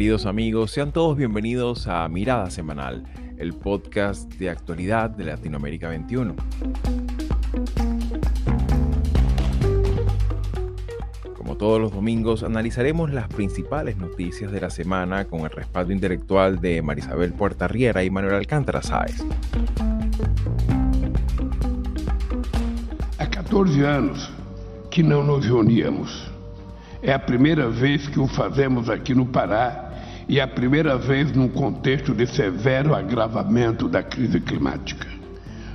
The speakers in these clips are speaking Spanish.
Queridos amigos, sean todos bienvenidos a Mirada Semanal, el podcast de actualidad de Latinoamérica 21. Como todos los domingos, analizaremos las principales noticias de la semana con el respaldo intelectual de Marisabel Puerta Riera y Manuel Alcántara Sáez. Há 14 anos que não nos reuníamos. É a primeira vez que o fazemos aqui no Pará e a primeira vez num contexto de severo agravamento da crise climática.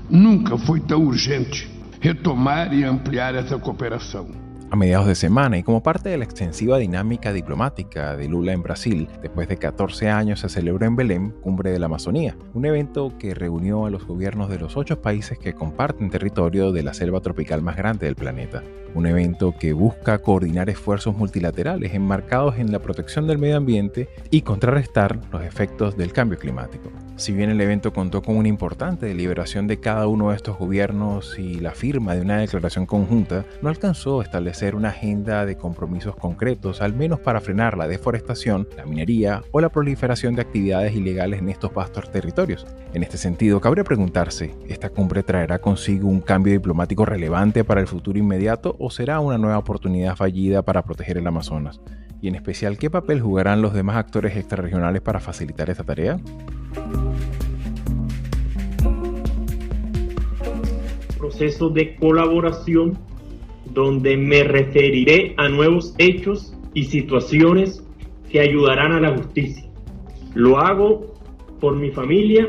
Nunca foi tão urgente retomar e ampliar essa cooperação. A mediados de semana y como parte de la extensiva dinámica diplomática de Lula en Brasil, después de 14 años se celebró en Belém Cumbre de la Amazonía, un evento que reunió a los gobiernos de los ocho países que comparten territorio de la selva tropical más grande del planeta. Un evento que busca coordinar esfuerzos multilaterales enmarcados en la protección del medio ambiente y contrarrestar los efectos del cambio climático. Si bien el evento contó con una importante deliberación de cada uno de estos gobiernos y la firma de una declaración conjunta, no alcanzó a establecer una agenda de compromisos concretos, al menos para frenar la deforestación, la minería o la proliferación de actividades ilegales en estos vastos territorios. En este sentido, cabría preguntarse, ¿esta cumbre traerá consigo un cambio diplomático relevante para el futuro inmediato o será una nueva oportunidad fallida para proteger el Amazonas? Y en especial, ¿qué papel jugarán los demás actores extrarregionales para facilitar esta tarea? Proceso de colaboración donde me referiré a nuevos hechos y situaciones que ayudarán a la justicia. Lo hago por mi familia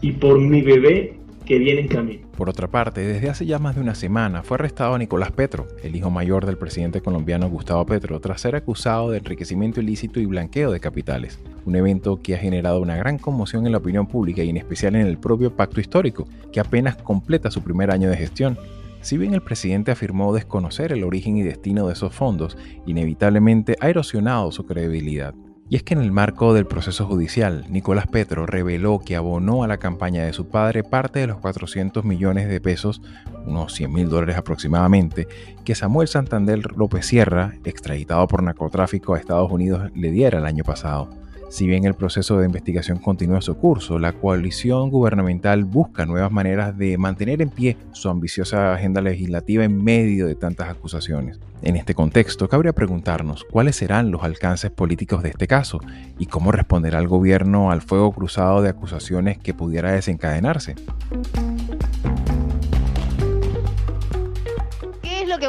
y por mi bebé que viene en camino. Por otra parte, desde hace ya más de una semana fue arrestado Nicolás Petro, el hijo mayor del presidente colombiano Gustavo Petro, tras ser acusado de enriquecimiento ilícito y blanqueo de capitales, un evento que ha generado una gran conmoción en la opinión pública y en especial en el propio pacto histórico, que apenas completa su primer año de gestión. Si bien el presidente afirmó desconocer el origen y destino de esos fondos, inevitablemente ha erosionado su credibilidad. Y es que en el marco del proceso judicial, Nicolás Petro reveló que abonó a la campaña de su padre parte de los 400 millones de pesos, unos 100 mil dólares aproximadamente, que Samuel Santander López Sierra, extraditado por narcotráfico a Estados Unidos, le diera el año pasado. Si bien el proceso de investigación continúa su curso, la coalición gubernamental busca nuevas maneras de mantener en pie su ambiciosa agenda legislativa en medio de tantas acusaciones. En este contexto, cabría preguntarnos cuáles serán los alcances políticos de este caso y cómo responderá el gobierno al fuego cruzado de acusaciones que pudiera desencadenarse.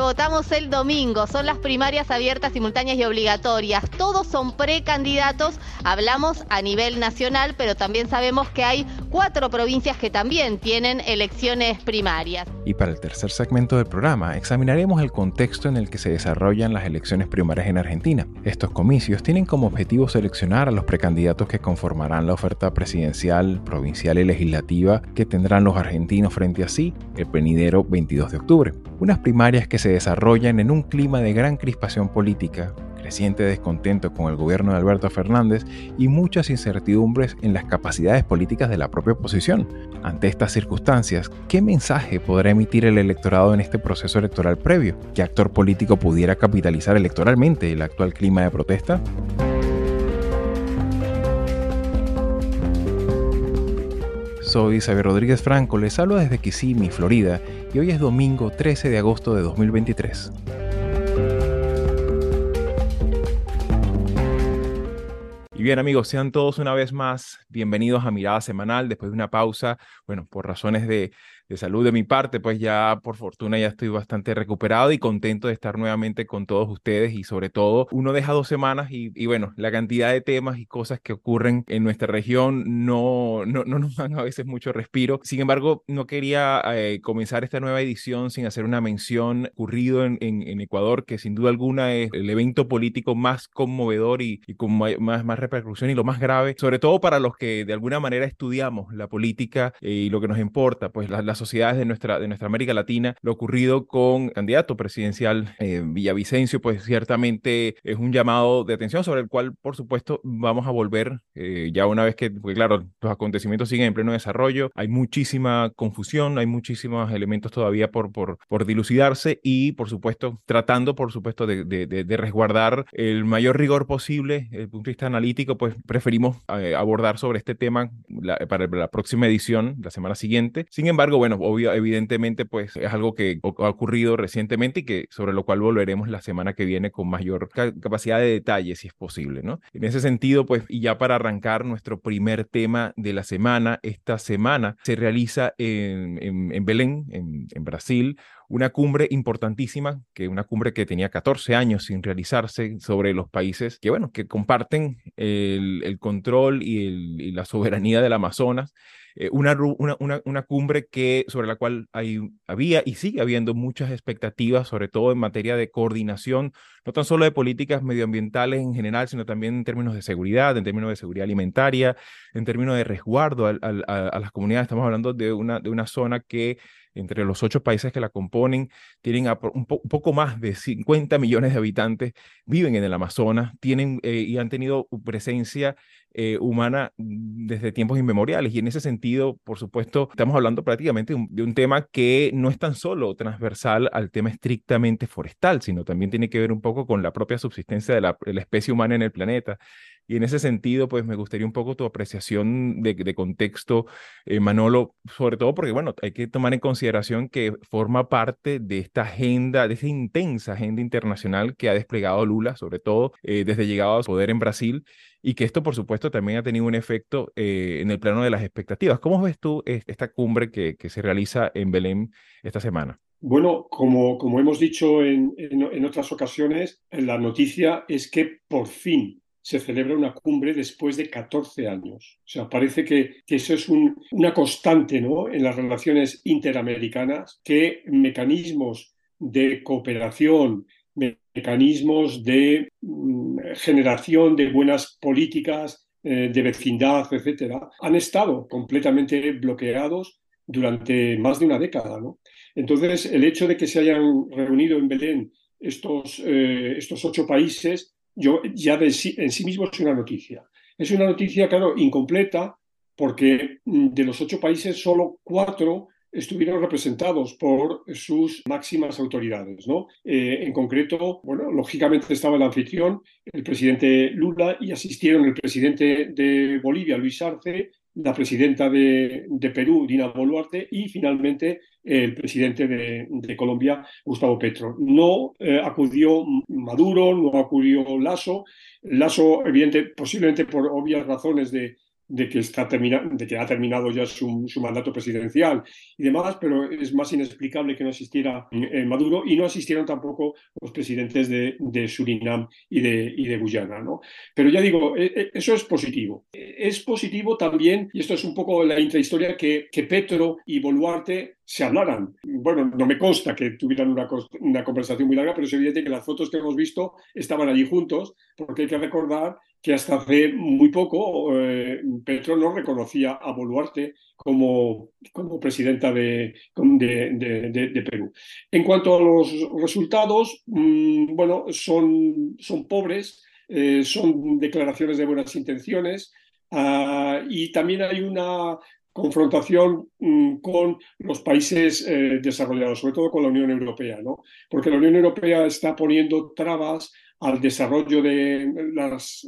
Votamos el domingo. Son las primarias abiertas, simultáneas y obligatorias. Todos son precandidatos. Hablamos a nivel nacional, pero también sabemos que hay cuatro provincias que también tienen elecciones primarias. Y para el tercer segmento del programa, examinaremos el contexto en el que se desarrollan las elecciones primarias en Argentina. Estos comicios tienen como objetivo seleccionar a los precandidatos que conformarán la oferta presidencial, provincial y legislativa que tendrán los argentinos frente a sí el venidero 22 de octubre. Unas primarias que se desarrollan en un clima de gran crispación política, creciente descontento con el gobierno de Alberto Fernández y muchas incertidumbres en las capacidades políticas de la propia oposición. Ante estas circunstancias, ¿qué mensaje podrá emitir el electorado en este proceso electoral previo? ¿Qué actor político pudiera capitalizar electoralmente el actual clima de protesta? Soy Xavier Rodríguez Franco, les hablo desde Kissimmee, Florida, y hoy es domingo 13 de agosto de 2023. Y bien amigos, sean todos una vez más bienvenidos a Mirada Semanal después de una pausa, bueno, por razones de de salud de mi parte, pues ya por fortuna ya estoy bastante recuperado y contento de estar nuevamente con todos ustedes y sobre todo uno deja dos semanas y, y bueno, la cantidad de temas y cosas que ocurren en nuestra región no, no, no nos dan a veces mucho respiro. Sin embargo, no quería eh, comenzar esta nueva edición sin hacer una mención ocurrido en, en, en, Ecuador, que sin duda alguna es el evento político más conmovedor y, y con más, más repercusión y lo más grave, sobre todo para los que de alguna manera estudiamos la política eh, y lo que nos importa, pues la, la las sociedades de nuestra, de nuestra América Latina. Lo ocurrido con el candidato presidencial eh, Villavicencio, pues ciertamente es un llamado de atención sobre el cual, por supuesto, vamos a volver eh, ya una vez que, porque claro, los acontecimientos siguen en pleno desarrollo, hay muchísima confusión, hay muchísimos elementos todavía por, por, por dilucidarse y, por supuesto, tratando, por supuesto, de, de, de resguardar el mayor rigor posible desde el punto de vista analítico, pues preferimos eh, abordar sobre este tema para la próxima edición, la semana siguiente. Sin embargo, bueno, obvio, evidentemente, pues es algo que ha ocurrido recientemente y que sobre lo cual volveremos la semana que viene con mayor capacidad de detalle, si es posible, ¿no? En ese sentido, pues, y ya para arrancar nuestro primer tema de la semana, esta semana se realiza en, en, Belén, en, en Brasil, una cumbre importantísima, que una cumbre que tenía 14 años sin realizarse sobre los países que, bueno, que comparten el, el control y, el, y, la soberanía del Amazonas. Eh, una, una, una, cumbre que, sobre la cual hay, había y sigue habiendo muchas expectativas, sobre todo en materia de coordinación, no tan solo de políticas medioambientales en general, sino también en términos de seguridad, en términos de seguridad alimentaria, en términos de resguardo a, a, a las comunidades. Estamos hablando de una, de una zona que entre los ocho países que la componen, tienen un, po poco más de 50 millones de habitantes, viven en el Amazonas, tienen eh, y han tenido presencia eh, humana desde tiempos inmemoriales. Y en ese sentido, por supuesto, estamos hablando prácticamente de un, de un, tema que no es tan solo transversal al tema estrictamente forestal, sino también tiene que ver un poco con la propia subsistencia de la, de la especie humana en el planeta. Y en ese sentido, pues me gustaría un poco tu apreciación de, de contexto, eh, Manolo, sobre todo porque, bueno, hay que tomar en consideración que forma parte de esta agenda, de esta intensa agenda internacional que ha desplegado Lula, sobre todo eh, desde llegado al poder en Brasil, y que esto, por supuesto, también ha tenido un efecto eh, en el plano de las expectativas. ¿Cómo ves tú esta cumbre que, se realiza en Belén esta semana? Bueno, como, hemos dicho en, otras ocasiones, la noticia es que por fin se celebra una cumbre después de 14 años. O sea, parece que, eso es un, una constante ¿no? en las relaciones interamericanas, que mecanismos de cooperación, mecanismos de mm, generación de buenas políticas eh, de vecindad, etcétera, han estado completamente bloqueados durante más de una década. ¿no? Entonces, el hecho de que se hayan reunido en Belén estos, eh, estos ocho países yo, ya en sí mismo es una noticia. Es una noticia, claro, incompleta, porque mm, de los ocho países solo cuatro estuvieron representados por sus máximas autoridades. ¿no? Eh, en concreto, bueno, lógicamente estaba el anfitrión, el presidente Lula, y asistieron el presidente de Bolivia, Luis Arce, la presidenta de, Perú, Dina Boluarte, y finalmente el presidente de, de Colombia, Gustavo Petro. No eh, acudió Maduro, no acudió Lasso. Lasso, evidente, posiblemente por obvias razones de, de que, está de que ha terminado ya su, su, mandato presidencial y demás, pero es más inexplicable que no asistiera eh, Maduro y no asistieron tampoco los presidentes de, de Surinam y de, y de Guyana. ¿no? Pero ya digo, eh, eh, eso es positivo. Es positivo también, y esto es un poco la intrahistoria, que, que Petro y Boluarte se hablaran. Bueno, no me consta que tuvieran una, una, conversación muy larga, pero es evidente que las fotos que hemos visto estaban allí juntos, porque hay que recordar que hasta hace muy poco eh, Petro no reconocía a Boluarte como, como presidenta de, de, de, Perú. En cuanto a los resultados, mmm, bueno, son, son pobres, eh, son declaraciones de buenas intenciones uh, y también hay una confrontación mmm, con los países eh, desarrollados, sobre todo con la Unión Europea, ¿no? porque la Unión Europea está poniendo trabas al desarrollo de las,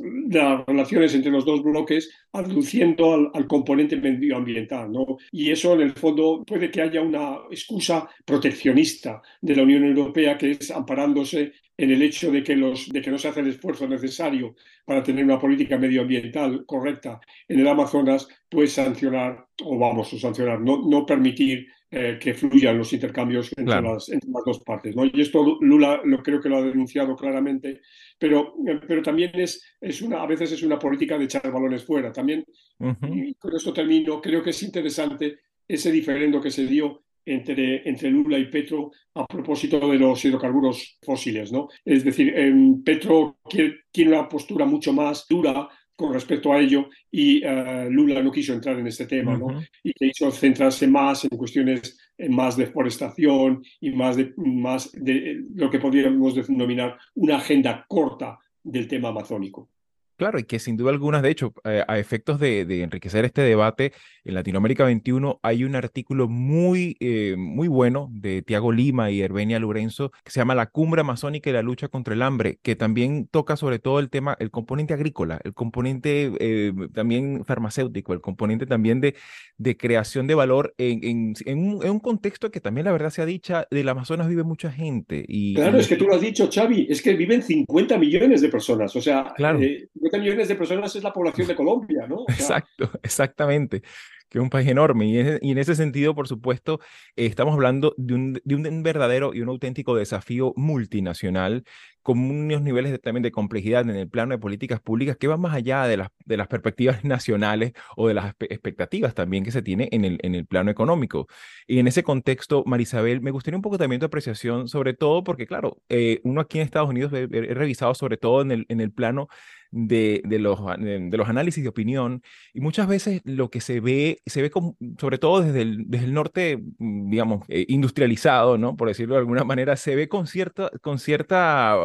relaciones entre los dos bloques, aduciendo al, componente medioambiental. ¿no? Y eso, en el fondo, puede que haya una excusa proteccionista de la Unión Europea, que es amparándose en el hecho de que, los, de que no se hace el esfuerzo necesario para tener una política medioambiental correcta en el Amazonas, pues sancionar, o vamos a sancionar, no, no permitir eh, que fluyan los intercambios entre, claro. las, entre, las, dos partes. ¿no? Y esto Lula lo, creo que lo ha denunciado claramente, pero, eh, pero también es, es una, a veces es una política de echar balones fuera. También, uh -huh. y con esto termino, creo que es interesante ese diferendo que se dio entre, entre Lula y Petro a propósito de los hidrocarburos fósiles. ¿no? Es decir, eh, Petro quiere, tiene una postura mucho más dura con respecto a ello y uh, Lula no quiso entrar en este tema, ¿no? Y quiso centrarse más en cuestiones más de forestación y más de, más de lo que podríamos denominar una agenda corta del tema amazónico. Claro, y que sin duda alguna, de hecho, eh, a efectos de, enriquecer este debate, en Latinoamérica 21 hay un artículo muy, eh, muy bueno de Tiago Lima y Herbenia Lorenzo que se llama La cumbre amazónica y la lucha contra el hambre, que también toca sobre todo el tema, el componente agrícola, el componente eh, también farmacéutico, el componente también de, de creación de valor en, en, un, contexto que también la verdad sea dicha, del Amazonas vive mucha gente. Y, claro, es que tú lo has dicho, Xavi, es que viven 50 millones de personas, o sea... Claro. 50 millones de personas es la población de Colombia, ¿no? Exacto, exactamente que es un país enorme. Y, en ese sentido, por supuesto, estamos hablando de un, de un, verdadero y un auténtico desafío multinacional con unos niveles también de complejidad en el plano de políticas públicas que van más allá de las, de las perspectivas nacionales o de las expectativas también que se tiene en el, en el plano económico. Y en ese contexto, Marisabel, me gustaría un poco también tu apreciación, sobre todo porque, claro, eh, uno aquí en Estados Unidos he, revisado sobre todo en el, en el plano de, de, los, de los análisis de opinión y muchas veces lo que se ve, se ve sobre todo desde el, desde el norte, mm, digamos, eh, industrializado, ¿no? Por decirlo de alguna manera, se ve con cierta, con cierta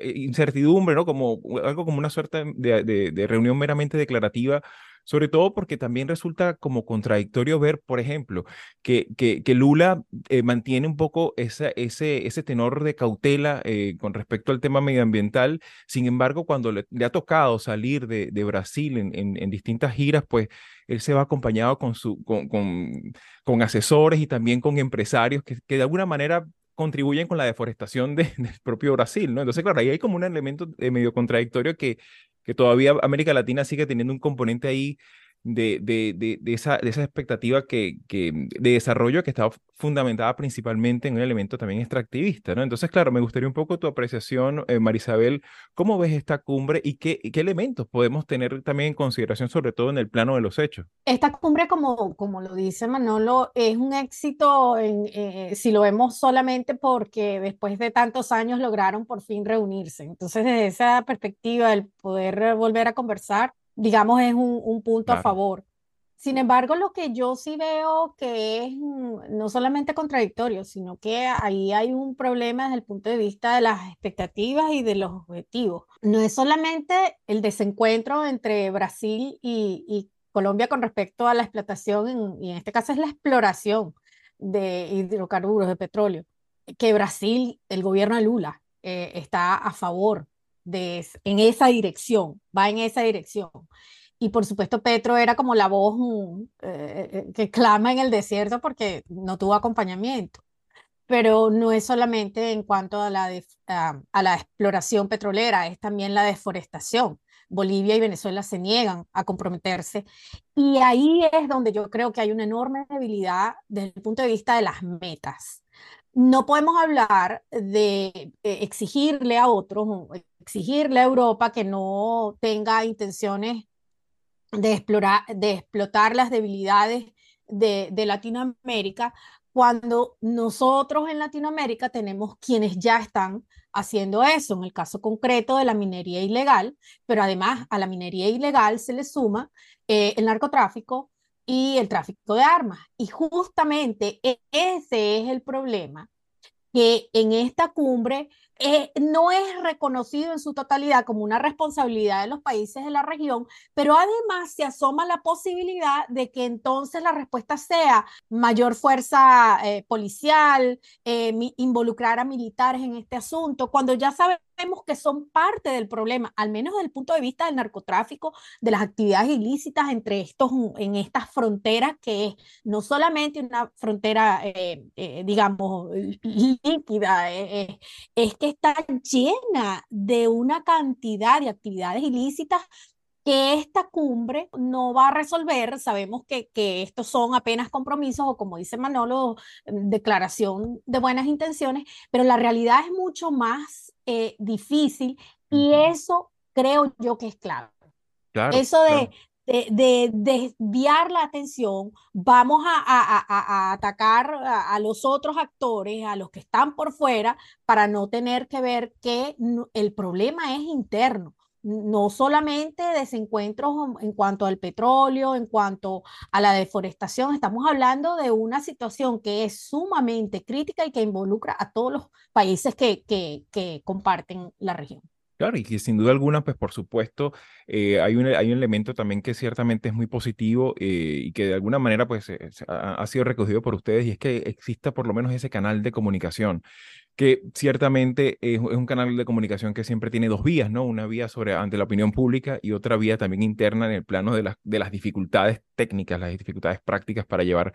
eh, incertidumbre, ¿no? Como algo como una suerte de, de, reunión meramente declarativa sobre todo porque también resulta como contradictorio ver, por ejemplo, que, que, que Lula eh, mantiene un poco ese, ese tenor de cautela eh, con respecto al tema medioambiental, sin embargo, cuando le, ha tocado salir de, de Brasil en, en, distintas giras, pues él se va acompañado con, su, con, con, con asesores y también con empresarios que, que de alguna manera contribuyen con la deforestación de, del propio Brasil, ¿no? Entonces, claro, ahí hay como un elemento medio contradictorio que, que todavía América Latina sigue teniendo un componente ahí de, de, de, esa, de esa expectativa que, que, de desarrollo que estaba fundamentada principalmente en un elemento también extractivista, ¿no? Entonces, claro, me gustaría un poco tu apreciación, eh, Marisabel, ¿cómo ves esta cumbre y qué, qué elementos podemos tener también en consideración, sobre todo en el plano de los hechos? Esta cumbre, como, como lo dice Manolo, es un éxito en, eh, si lo vemos solamente porque después de tantos años lograron por fin reunirse. Entonces, desde esa perspectiva, el poder volver a conversar digamos, es un, punto a favor. Sin embargo, lo que yo sí veo que es mm, no solamente contradictorio, sino que ahí hay un problema desde el punto de vista de las expectativas y de los objetivos. No es solamente el desencuentro entre Brasil y, Colombia con respecto a la explotación, y en este caso es la exploración de hidrocarburos, de petróleo, que Brasil, el gobierno de Lula, eh, está a favor en esa dirección, va en esa dirección. Y por supuesto Petro era como la voz mm, eh, eh, que clama en el desierto porque no tuvo acompañamiento. Pero no es solamente en cuanto a la, a, la exploración petrolera, es también la deforestación. Bolivia y Venezuela se niegan a comprometerse. Y ahí es donde yo creo que hay una enorme debilidad desde el punto de vista de las metas. No podemos hablar de eh, exigirle a otros, exigirle a Europa que no tenga intenciones de, explorar, de explotar las debilidades de, Latinoamérica, cuando nosotros en Latinoamérica tenemos quienes ya están haciendo eso, en el caso concreto de la minería ilegal, pero además a la minería ilegal se le suma eh, el narcotráfico y el tráfico de armas. Y justamente e-, ese es el problema, que en esta cumbre eh, no es reconocido en su totalidad como una responsabilidad de los países de la región, pero además se asoma la posibilidad de que entonces la respuesta sea mayor fuerza eh, policial, eh, involucrar a militares en este asunto, cuando ya sabemos que son parte del problema, al menos desde el punto de vista del narcotráfico, de las actividades ilícitas entre estos, en estas fronteras, que es no solamente una frontera, digamos, líquida, es que está llena de una cantidad de actividades ilícitas que esta cumbre no va a resolver. Sabemos que, que estos son apenas compromisos o como dice Manolo, declaración de buenas intenciones, pero la realidad es mucho más eh, difícil y eso creo yo que es. Claro, eso de, de, desviar la atención, vamos a, atacar a, los otros actores, a los que están por fuera, para no tener que ver que el problema es interno. No solamente desencuentros en cuanto al petróleo, en cuanto a la deforestación, estamos hablando de una situación que es sumamente crítica y que involucra a todos los países que, que, que comparten la región. Claro, y que sin duda alguna, pues por supuesto, eh, hay, un, hay un elemento también que ciertamente es muy positivo eh, y que de alguna manera pues eh, ha, sido recogido por ustedes y es que exista por lo menos ese canal de comunicación que ciertamente es, un canal de comunicación que siempre tiene dos vías, ¿no? Una vía sobre ante la opinión pública y otra vía también interna en el plano de las, de las dificultades técnicas, las dificultades prácticas para llevar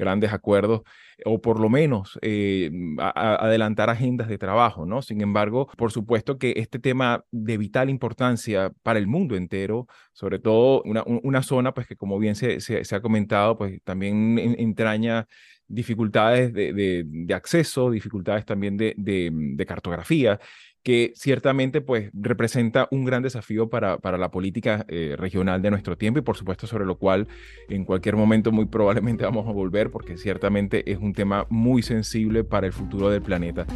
grandes acuerdos o por lo menos eh, adelantar agendas de trabajo, ¿no? Sin embargo, por supuesto que este tema de vital importancia para el mundo entero, sobre todo una, una zona, pues que como bien se, se, se ha comentado, pues también entraña dificultades de, de, de, acceso, dificultades también de, de cartografía que ciertamente pues representa un gran desafío para, para la política eh, regional de nuestro tiempo y por supuesto sobre lo cual en cualquier momento muy probablemente vamos a volver porque ciertamente es un tema muy sensible para el futuro del planeta.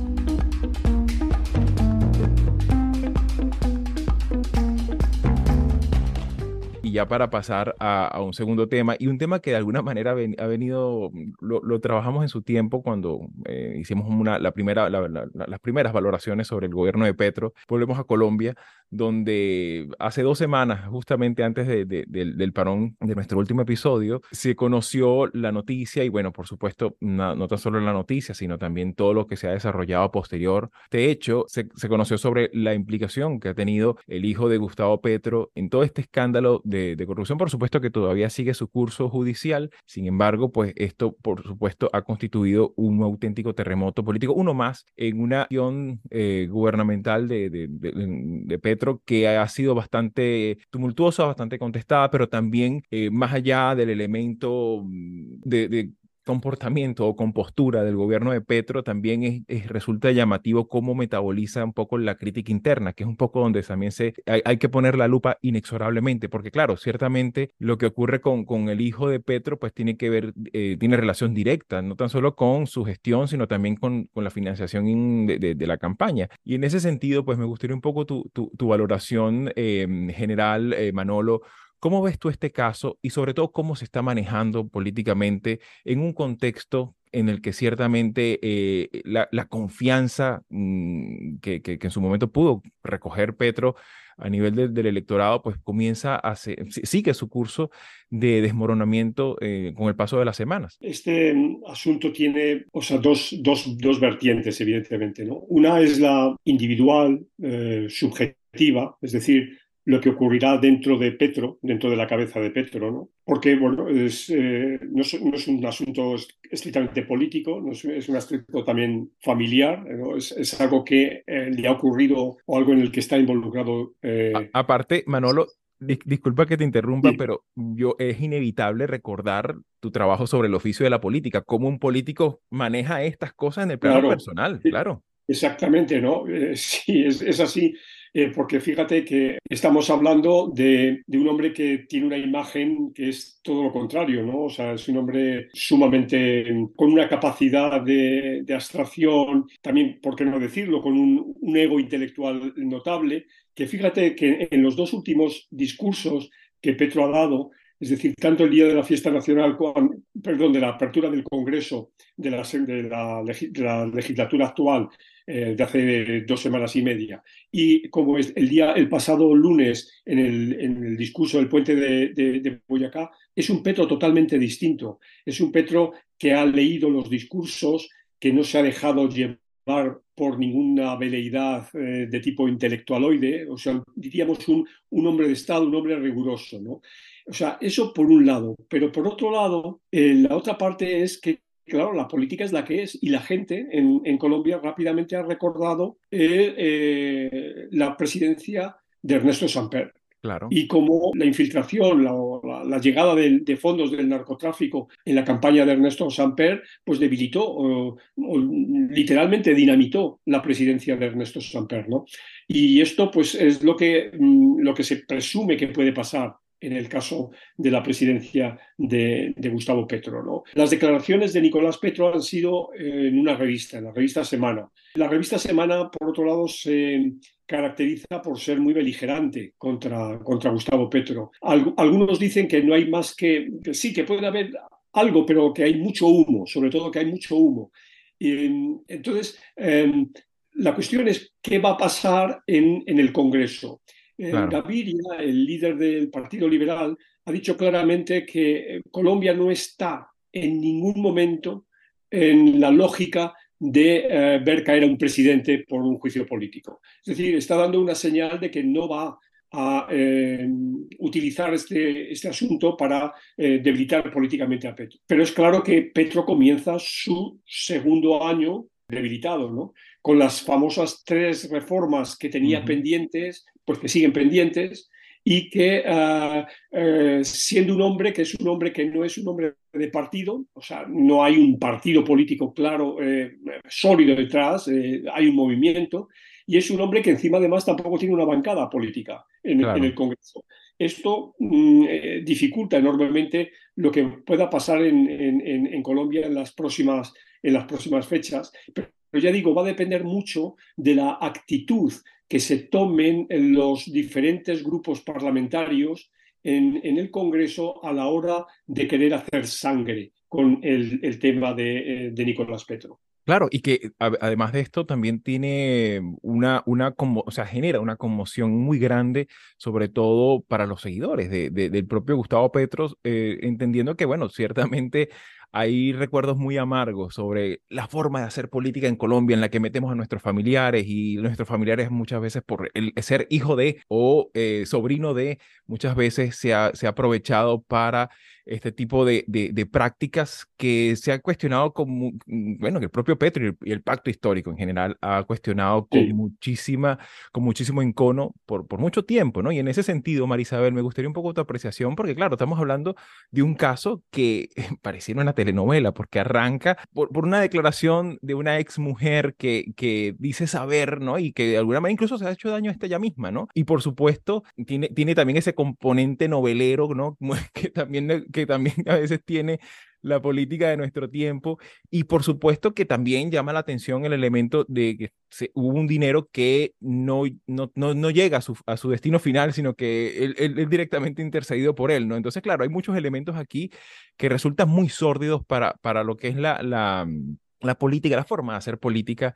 Ya para pasar a, a, un segundo tema, y un tema que de alguna manera ven, ha venido, lo, lo, trabajamos en su tiempo cuando eh, hicimos una, la primera, la, la, las primeras valoraciones sobre el gobierno de Petro. Volvemos a Colombia, donde hace dos semanas, justamente antes de, de, de, del parón de nuestro último episodio, se conoció la noticia, y bueno, por supuesto, no, no tan solo la noticia, sino también todo lo que se ha desarrollado posterior. De hecho, se, se conoció sobre la implicación que ha tenido el hijo de Gustavo Petro en todo este escándalo de de, corrupción, por supuesto que todavía sigue su curso judicial, sin embargo, pues esto, por supuesto, ha constituido un auténtico terremoto político, uno más en una acción eh, gubernamental de, de, de, Petro que ha sido bastante tumultuosa, bastante contestada, pero también eh, más allá del elemento mm, de comportamiento o compostura del gobierno de Petro también es, es, resulta llamativo cómo metaboliza un poco la crítica interna, que es un poco donde también se, hay, hay, que poner la lupa inexorablemente, porque claro, ciertamente lo que ocurre con, con el hijo de Petro pues tiene que ver, eh, tiene relación directa, no tan solo con su gestión, sino también con, con la financiación de, de, la campaña. Y en ese sentido, pues me gustaría un poco tu, tu, tu valoración eh, general, eh, Manolo, ¿Cómo ves tú este caso y sobre todo cómo se está manejando políticamente en un contexto en el que ciertamente eh, la, confianza mmm, que, en su momento pudo recoger Petro a nivel de, del electorado, pues comienza a sigue su curso de desmoronamiento eh, con el paso de las semanas. Este mm, asunto tiene, o sea, dos, dos, dos vertientes, evidentemente, ¿no? Una es la individual, eh, subjetiva, es decir, lo que ocurrirá dentro de Petro, dentro de la cabeza de Petro, ¿no? Porque, bueno, es, eh, no, es, no, es, un asunto estrictamente político, no es, es un asunto también familiar, ¿no? es, algo que eh, le ha ocurrido o algo en el que está involucrado. Eh... A, aparte, Manolo, dis disculpa que te interrumpa, sí. pero yo es inevitable recordar tu trabajo sobre el oficio de la política, cómo un político maneja estas cosas en el plano claro, personal, claro. Exactamente, ¿no? Eh, sí, es así eh, porque fíjate que estamos hablando de, de, un hombre que tiene una imagen que es todo lo contrario, ¿no? O sea, es un hombre sumamente con una capacidad de, de abstracción, también, ¿por qué no decirlo?, con un, un, ego intelectual notable, que fíjate que en los dos últimos discursos que Petro ha dado, es decir, tanto el día de la fiesta nacional, perdón, de la apertura del Congreso de la, de la, de la legislatura actual, eh, de hace dos semanas y media. Y como es el día, el pasado lunes, en el, en el discurso del puente de, Boyacá, es un Petro totalmente distinto. Es un Petro que ha leído los discursos, que no se ha dejado llevar por ninguna veleidad eh, de tipo intelectualoide, o sea, diríamos un, un hombre de Estado, un hombre riguroso, ¿no? O sea, eso por un lado, pero por otro lado, eh, la otra parte es que claro, la política es la que es y la gente en, en Colombia rápidamente ha recordado eh, eh, la presidencia de Ernesto Samper. Claro. Y como la infiltración, la, la, la llegada de, de, fondos del narcotráfico en la campaña de Ernesto Samper, pues debilitó o, o, literalmente dinamitó la presidencia de Ernesto Samper, ¿no? Y esto, pues, es lo que, mm, lo que se presume que puede pasar en el caso de la presidencia de, Gustavo Petro. ¿no? Las declaraciones de Nicolás Petro han sido eh, en una revista, en la revista Semana. La revista Semana, por otro lado, se caracteriza por ser muy beligerante contra, contra Gustavo Petro. algunos dicen que no hay más que, sí, que puede haber algo, pero que hay mucho humo, sobre todo que hay mucho humo. Y, entonces, em, la cuestión es qué va a pasar en, en el Congreso. Eh, Gaviria, el líder del Partido Liberal, ha dicho claramente que eh, Colombia no está en ningún momento en la lógica de eh, ver caer a un presidente por un juicio político. Es decir, está dando una señal de que no va a utilizar este, este, asunto para debilitar políticamente a Petro. Pero es claro que Petro comienza su segundo año debilitado, ¿no? Con las famosas tres reformas que tenía pendientes, pues que siguen pendientes y que ah, eh, siendo un hombre que es un hombre que no es un hombre de partido, o sea, no hay un partido político claro, eh, sólido detrás, eh, hay un movimiento, y es un hombre que encima además tampoco tiene una bancada política en, el Congreso. Esto mm, dificulta enormemente lo que pueda pasar en, en, Colombia en las, próximas, en las próximas fechas, pero ya digo, va a depender mucho de la actitud que se tomen los diferentes grupos parlamentarios en, el Congreso a la hora de querer hacer sangre con el, tema de, eh, de Nicolás Petro. Claro, y que además de esto también tiene una, una o sea, genera una conmoción muy grande, sobre todo para los seguidores de, del propio Gustavo Petro, eh, entendiendo que, bueno, ciertamente hay recuerdos muy amargos sobre la forma de hacer política en Colombia en la que metemos a nuestros familiares y nuestros familiares muchas veces por el ser hijo de o eh, sobrino de, muchas veces se ha, se ha aprovechado para este tipo de, de, prácticas que se ha cuestionado como, mm, bueno, que el propio Petro y el, pacto histórico en general ha cuestionado con muchísima, con muchísimo encono por, por mucho tiempo, ¿no? Y en ese sentido, Marisabel, me gustaría un poco tu apreciación, porque claro, estamos hablando de un caso que pareciera una telenovela, porque arranca por, por una declaración de una ex mujer que, que dice saber, ¿no? Y que de alguna manera incluso se ha hecho daño a esta ella misma, ¿no? Y por supuesto, tiene, tiene también ese componente novelero, ¿no? Que también que también a veces tiene la política de nuestro tiempo y por supuesto que también llama la atención el elemento de que hubo un dinero que no, no, no, llega a su, a su, destino final, sino que él, es directamente intercedido por él, ¿no? Entonces, claro, hay muchos elementos aquí que resultan muy sórdidos para, para lo que es la, la, la política, la forma de hacer política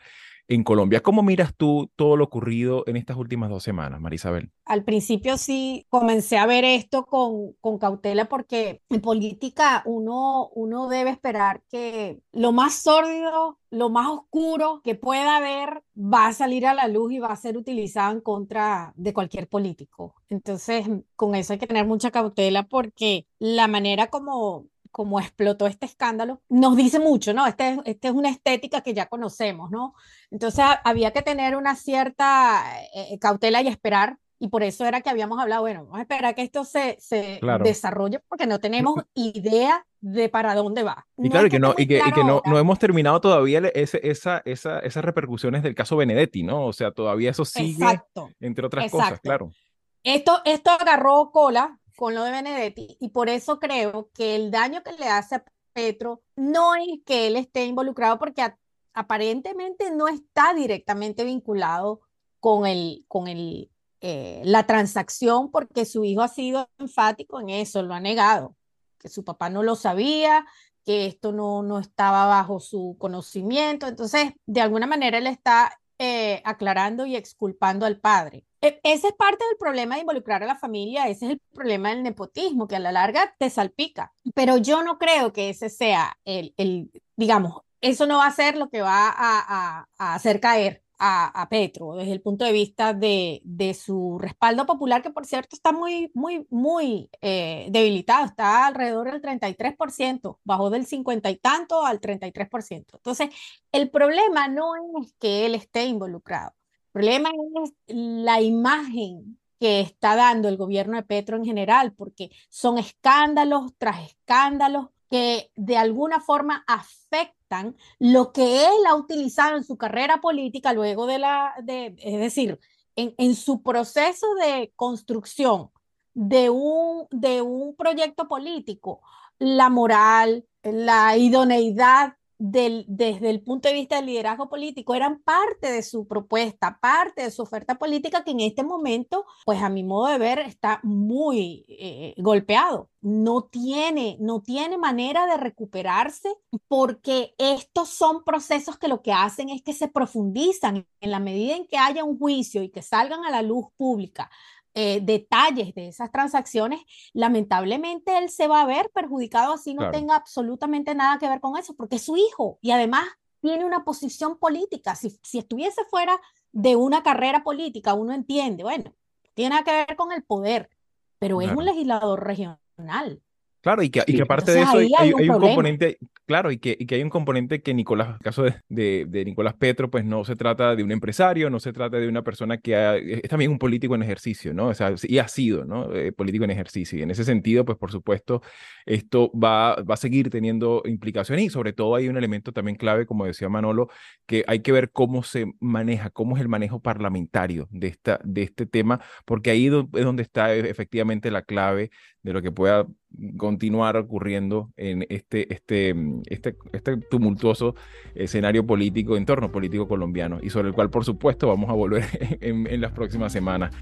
en Colombia. ¿Cómo miras tú todo lo ocurrido en estas últimas dos semanas, Marisabel? Al principio sí comencé a ver esto con, con cautela porque en política uno, uno debe esperar que lo más sórdido, lo más oscuro que pueda haber va a salir a la luz y va a ser utilizado en contra de cualquier político. Entonces, con eso hay que tener mucha cautela porque la manera como como explotó este escándalo, nos dice mucho, ¿no? Esta este es una estética que ya conocemos, ¿no? Entonces había que tener una cierta eh, eh, cautela y esperar, y por eso era que habíamos hablado, bueno, vamos a esperar que esto se, se desarrolle porque no tenemos idea de para dónde va. Y claro, y que, no, y que, y que no, no, hemos terminado todavía ese, esa, esa, esas repercusiones del caso Benedetti, ¿no? O sea, todavía eso sigue, entre otras cosas, claro. Esto, esto agarró cola con lo de Benedetti y por eso creo que el daño que le hace a Petro no es que él esté involucrado porque aparentemente no está directamente vinculado con, el, con el, eh, la transacción porque su hijo ha sido enfático en eso, lo ha negado, que su papá no lo sabía, que esto no, no estaba bajo su conocimiento. Entonces, de alguna manera él está eh, aclarando y exculpando al padre. E, ese es parte del problema de involucrar a la familia, ese es el problema del nepotismo, que a la larga te salpica. Pero yo no creo que ese sea el, el digamos, eso no va a ser lo que va a, hacer caer a, Petro desde el punto de vista de, su respaldo popular, que por cierto está muy, muy, muy eh, debilitado, está alrededor del 33%, bajó del 50 y tanto al 33%. Entonces, el problema no es que él esté involucrado, problema es la imagen que está dando el gobierno de Petro en general, porque son escándalos tras escándalos que de alguna forma afectan lo que él ha utilizado en su carrera política luego de la, de, es decir, en, su proceso de construcción de un proyecto político, la moral, la idoneidad desde el punto de vista del liderazgo político eran parte de su propuesta, parte de su oferta política que en este momento, pues a mi modo de ver, está muy eh, golpeado. No tiene, no tiene manera de recuperarse porque estos son procesos que lo que hacen es que se profundizan en la medida en que haya un juicio y que salgan a la luz pública eh, detalles de esas transacciones, lamentablemente él se va a ver perjudicado así no tenga absolutamente nada que ver con eso, porque es su hijo y además tiene una posición política. Si, si estuviese fuera de una carrera política, uno entiende, bueno, tiene que ver con el poder, pero es un legislador regional. Claro, y que, y que aparte de eso hay, un, componente, claro, y que, y que hay un componente que Nicolás, el caso de, de, Nicolás Petro, pues no se trata de un empresario, no se trata de una persona que es también un político en ejercicio, ¿no? O sea, y ha sido, ¿no? Eh, político en ejercicio. Y en ese sentido, pues por supuesto, esto va, va a seguir teniendo implicaciones y sobre todo hay un elemento también clave, como decía Manolo, que hay que ver cómo se maneja, cómo es el manejo parlamentario de, esta, de este tema, porque ahí es donde está e, efectivamente la clave de lo que pueda continuar ocurriendo en este, este, este, este tumultuoso escenario político, entorno político colombiano, y sobre el cual, por supuesto, vamos a volver en, en las próximas semanas.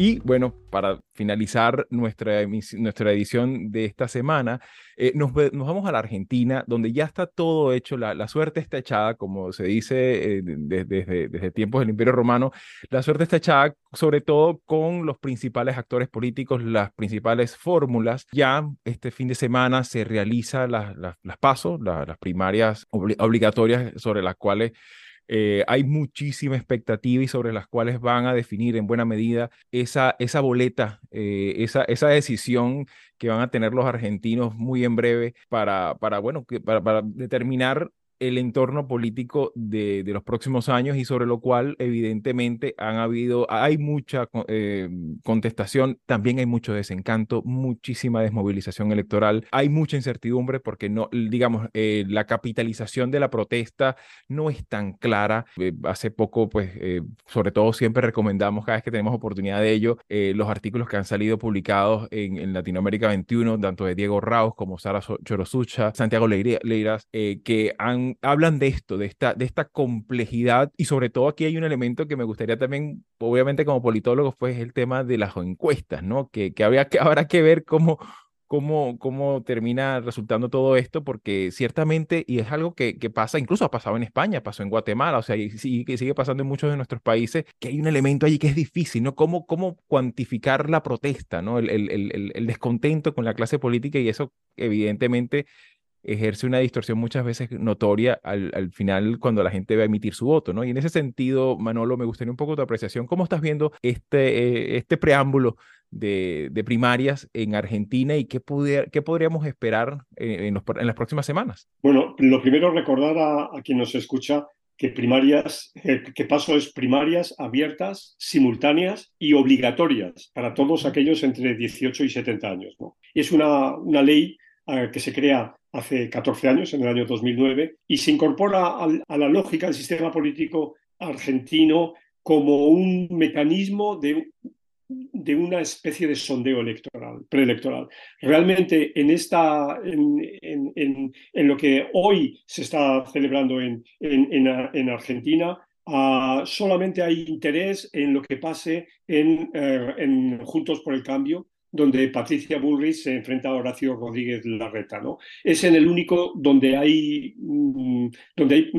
Y bueno, para finalizar nuestra, nuestra edición de esta semana, eh, nos, vamos a la Argentina, donde ya está todo hecho, la, suerte está echada, como se dice eh, desde, desde tiempos del Imperio Romano, la suerte está echada sobre todo con los principales actores políticos, las principales fórmulas. Ya este fin de semana se realiza las, las, pasos, las primarias obligatorias sobre las cuales eh, hay muchísima expectativa y sobre las cuales van a definir en buena medida esa, esa boleta, eh, esa, esa decisión que van a tener los argentinos muy en breve para, para, bueno, para, para determinar el entorno político de, de, los próximos años y sobre lo cual evidentemente han habido, hay mucha eh, contestación, también hay mucho desencanto, muchísima desmovilización electoral, hay mucha incertidumbre porque no, digamos, eh, la capitalización de la protesta no es tan clara. Eh, hace poco, pues, sobre todo siempre recomendamos cada vez que tenemos oportunidad de ello, los artículos que han salido publicados en, en, Latinoamérica 21, tanto de Diego Raus como Sara Chorosucha, Santiago Leiras, que han hablan de esto, de esta, de esta complejidad y sobre todo aquí hay un elemento que me gustaría también, obviamente como politólogo, pues el tema de las encuestas, ¿no? Que, que, había que habrá que ver cómo, cómo, cómo termina resultando todo esto, porque ciertamente, y es algo que, pasa, incluso ha pasado en España, pasó en Guatemala, o sea, y sigue, pasando en muchos de nuestros países, que hay un elemento allí que es difícil, ¿no? ¿Cómo, cómo cuantificar la protesta, ¿no? El, el, el descontento con la clase política y eso evidentemente ejerce una distorsión muchas veces notoria al, al, final cuando la gente va a emitir su voto, ¿no? Y en ese sentido, Manolo, me gustaría un poco tu apreciación. ¿Cómo estás viendo este, eh, este preámbulo de, de, primarias en Argentina y qué, pudiera, qué podríamos esperar en, en, los, en, las próximas semanas? Bueno, lo primero recordar a, a quien nos escucha que primarias, eh, que paso es primarias abiertas, simultáneas y obligatorias para todos aquellos entre 18 y 70 años. ¿no? Y es una, una ley eh, que se crea hace 14 años, en el año 2009, y se incorpora a la lógica del sistema político argentino como un mecanismo de, de una especie de sondeo electoral, preelectoral. Realmente en, esta, en, en, en lo que hoy se está celebrando en, en Argentina, Uh, solamente hay interés en lo que pase en, uh, en Juntos por el Cambio, donde Patricia Bullrich se enfrenta a Horacio Rodríguez Larreta. ¿no? Es en el único donde hay, mm, donde hay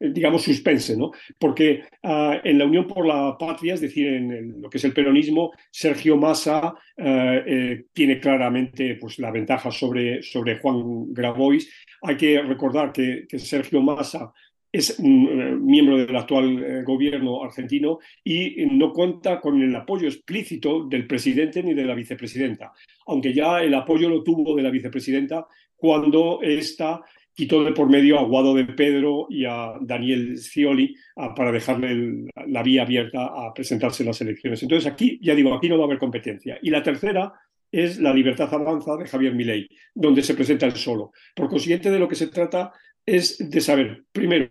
digamos, suspense, ¿no? porque uh, en la Unión por la Patria, es decir, en lo que es el peronismo, Sergio Massa uh, eh, tiene claramente pues, la ventaja sobre, sobre Juan Grabois. Hay que recordar que, que Sergio Massa es eh, miembro del actual eh, gobierno argentino y no cuenta con el apoyo explícito del presidente ni de la vicepresidenta, aunque ya el apoyo lo tuvo de la vicepresidenta cuando ésta quitó de por medio a Guado de Pedro y a Daniel Scioli para dejarle la vía abierta a presentarse en las elecciones. Entonces aquí, ya digo, aquí no va a haber competencia. Y la tercera es la libertad avanza de Javier Milei, donde se presenta él solo. Por consiguiente, de lo que se trata es de saber, primero,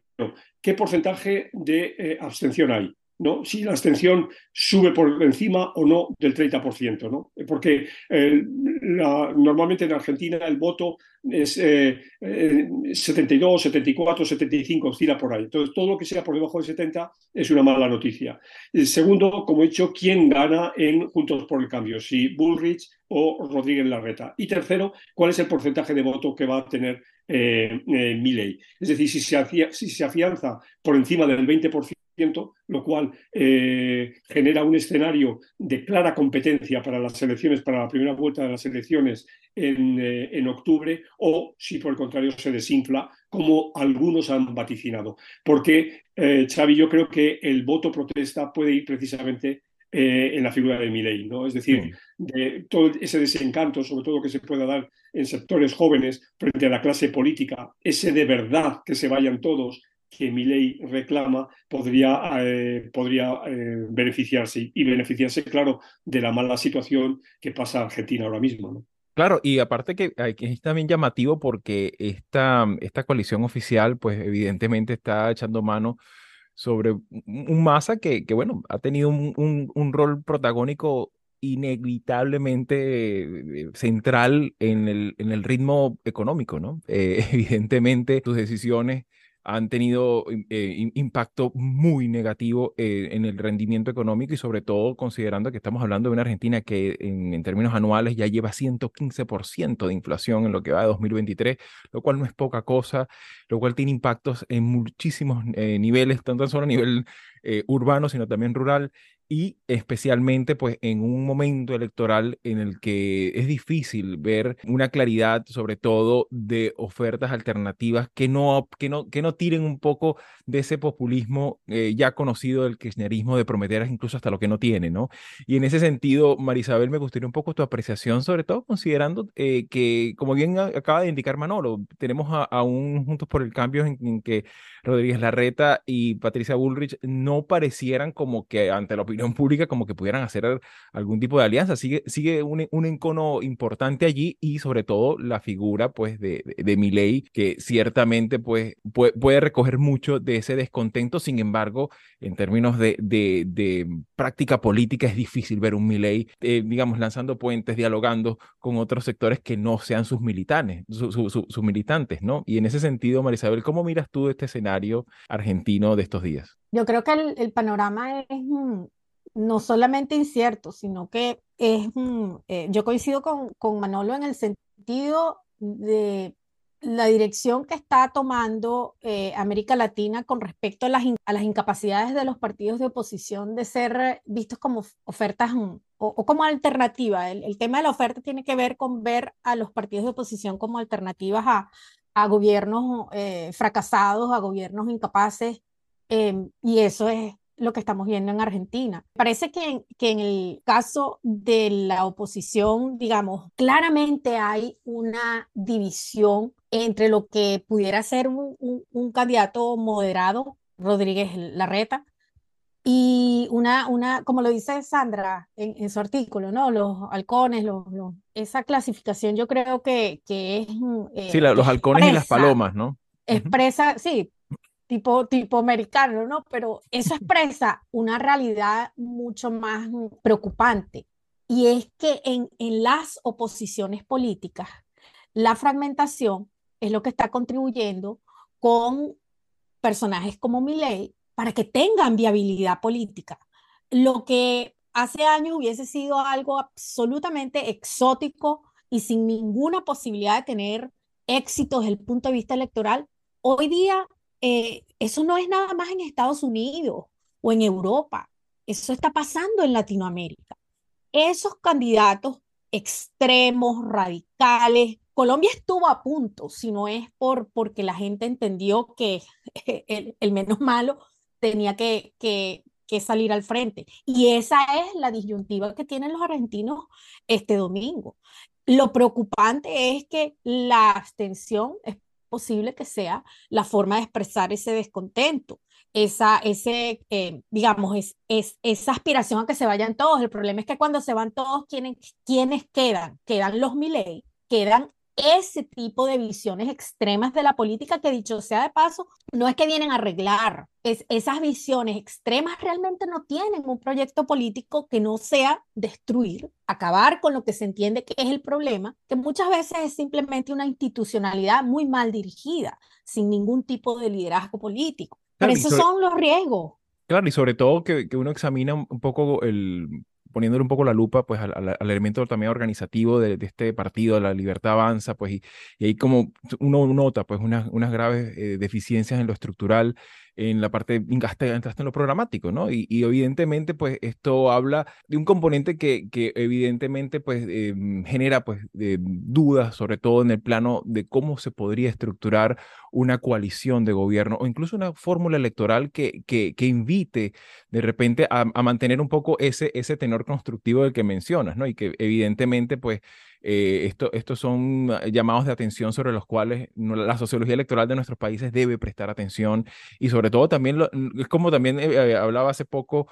qué porcentaje de eh, abstención hay. ¿no? si la abstención sube por encima o no del 30%, ¿no? porque eh, normalmente en Argentina el voto es 72, 74, 75, oscila por ahí. Entonces, todo lo que sea por debajo de 70 es una mala noticia. El segundo, como he dicho, ¿quién gana en Juntos por el Cambio? Si Bullrich o Rodríguez Larreta. Y tercero, ¿cuál es el porcentaje de voto que va a tener eh, eh Es decir, si se, si se afianza por encima del 20%, lo cual eh, genera un escenario de clara competencia para las elecciones, para la primera vuelta de las elecciones en, eh, en octubre, o si por el contrario se desinfla, como algunos han vaticinado. Porque, Xavi, yo creo que el voto protesta puede ir precisamente en la figura de Milei, ¿no? Es decir, de todo ese desencanto, sobre todo que se pueda dar en sectores jóvenes frente a la clase política, ese de verdad que se vayan todos que mi ley reclama podría, eh, podría eh, beneficiarse y beneficiarse, claro, de la mala situación que pasa Argentina ahora mismo. ¿no? Claro, y aparte que, es también llamativo porque esta, esta coalición oficial, pues evidentemente está echando mano sobre un masa que, que bueno, ha tenido un, un, rol protagónico inevitablemente eh, central en el, en el ritmo económico, ¿no? evidentemente, sus decisiones han tenido eh, impacto muy negativo eh, en el rendimiento económico y sobre todo considerando que estamos hablando de una Argentina que en, términos anuales ya lleva 115% de inflación en lo que va de 2023, lo cual no es poca cosa, lo cual tiene impactos en muchísimos eh, niveles, tanto solo a nivel urbano, sino también rural y especialmente pues en un momento electoral en el que es difícil ver una claridad sobre todo de ofertas alternativas que no, que no, que no tiren un poco de ese populismo eh, ya conocido del kirchnerismo de prometer incluso hasta lo que no tiene, ¿no? Y en ese sentido, Marisabel, me gustaría un poco tu apreciación, sobre todo considerando eh, que, como bien acaba de indicar Manolo, tenemos a, un Juntos por el Cambio en que Rodríguez Larreta y Patricia Bullrich no parecieran como que ante la opinión pública como que pudieran hacer algún tipo de alianza. Sigue, sigue un, un encono importante allí y sobre todo la figura pues de, de, Milei que ciertamente pues puede, recoger mucho de ese descontento. Sin embargo, en términos de, de, práctica política es difícil ver un Milei, eh, digamos, lanzando puentes, dialogando con otros sectores que no sean sus militantes, sus militantes, ¿no? Y en ese sentido, Marisabel, ¿cómo miras tú este escenario? argentino de estos días? Yo creo que el, panorama es mm, no solamente incierto, sino que es, mm, eh, yo coincido con, con Manolo en el sentido de la dirección que está tomando eh, América Latina con respecto a las, a las, incapacidades de los partidos de oposición de ser vistos como ofertas mm, o, como alternativa. El, tema de la oferta tiene que ver con ver a los partidos de oposición como alternativas a, a gobiernos eh, fracasados, a gobiernos incapaces, em, y eso es lo que estamos viendo en Argentina. Parece que, que en el caso de la oposición, digamos, claramente hay una división entre lo que pudiera ser un, un candidato moderado, Rodríguez Larreta, y una, una, como lo dice Sandra en, su artículo, ¿no? Los halcones, los, esa clasificación yo creo que, que es... Eh, sí, los halcones y las palomas, ¿no? Expresa, sí, tipo, tipo americano, ¿no? Pero eso expresa una realidad mucho más preocupante. Y es que en, en las oposiciones políticas, la fragmentación es lo que está contribuyendo con personajes como Milley para que tengan viabilidad política. Lo que hace años hubiese sido algo absolutamente exótico y sin ninguna posibilidad de tener éxito desde el punto de vista electoral, hoy día eh, eso no es nada más en Estados Unidos o en Europa, eso está pasando en Latinoamérica. Esos candidatos extremos, radicales, Colombia estuvo a punto, si no es por, porque la gente entendió que el, menos malo tenía que, que, que salir al frente. Y esa es la disyuntiva que tienen los argentinos este domingo. Lo preocupante es que la abstención es posible que sea la forma de expresar ese descontento, esa, ese, eh, digamos, es, es, esa aspiración a que se vayan todos. El problema es que cuando se van todos, ¿quiénes, quiénes quedan? Quedan los Milei, quedan ese tipo de visiones extremas de la política que dicho sea de paso, no es que vienen a arreglar, es, esas visiones extremas realmente no tienen un proyecto político que no sea destruir, acabar con lo que se entiende que es el problema, que muchas veces es simplemente una institucionalidad muy mal dirigida, sin ningún tipo de liderazgo político. Pero esos son los riesgos. Claro, y sobre todo que, que uno examina un poco el poniéndole un poco la lupa pues al, elemento también organizativo de, este partido, la libertad avanza, pues y, ahí como uno nota pues unas, unas graves eh, deficiencias en lo estructural en la parte, hasta, en lo programático, ¿no? Y, evidentemente, pues esto habla de un componente que, que evidentemente, pues em, genera, pues, dudas, sobre todo en el plano de cómo se podría estructurar una coalición de gobierno o incluso una fórmula electoral que, que, que invite de repente a, a, mantener un poco ese, ese tenor constructivo del que mencionas, ¿no? Y que evidentemente, pues, eh, esto, estos son ah, llamados de atención sobre los cuales la sociología electoral de nuestros países debe prestar atención y sobre todo también, es como también eh, eh, hablaba hace poco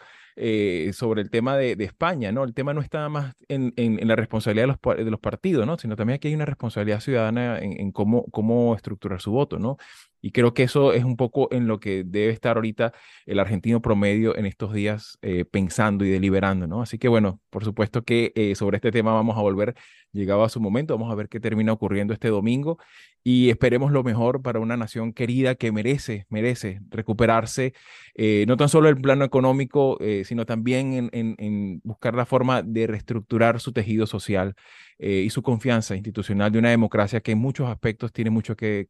sobre el tema de, España, ¿no? El tema no está más en, en, la responsabilidad de los, de los, partidos, ¿no? Sino también aquí hay una responsabilidad ciudadana en, en, cómo, cómo estructurar su voto, ¿no? Y creo que eso es un poco en lo que debe estar ahorita el argentino promedio en estos días eh, pensando y deliberando, ¿no? Así que bueno, por supuesto que eh, sobre este tema vamos a volver llegado a su momento, vamos a ver qué termina ocurriendo este domingo y esperemos lo mejor para una nación querida que merece, merece recuperarse, eh, no tan solo en el plano económico, sino también en, buscar la forma de reestructurar su tejido social y su confianza institucional de una democracia que en muchos aspectos tiene mucho que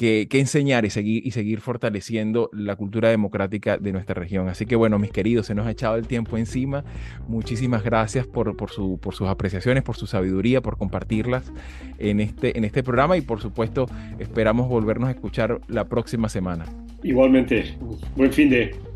que, enseñar y seguir, y seguir fortaleciendo la cultura democrática de nuestra región. Así que bueno, mis queridos, se nos ha echado el tiempo encima. Muchísimas gracias por, por, su, por sus apreciaciones, por su sabiduría, por compartirlas en este, en este programa y por supuesto esperamos volvernos a escuchar la próxima semana. Igualmente, buen fin de...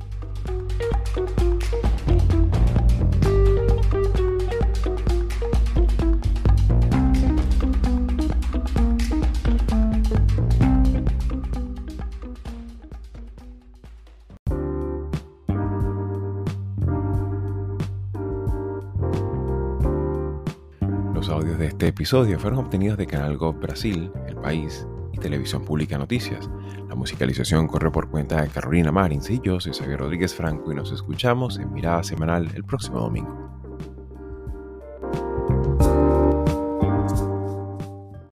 este episodio fueron obtenidos de Canal Go Brasil, El País y Televisión Pública Noticias. La musicalización corre por cuenta de Carolina Marins y yo soy Xavier Rodríguez Franco y nos escuchamos en Mirada Semanal el próximo domingo.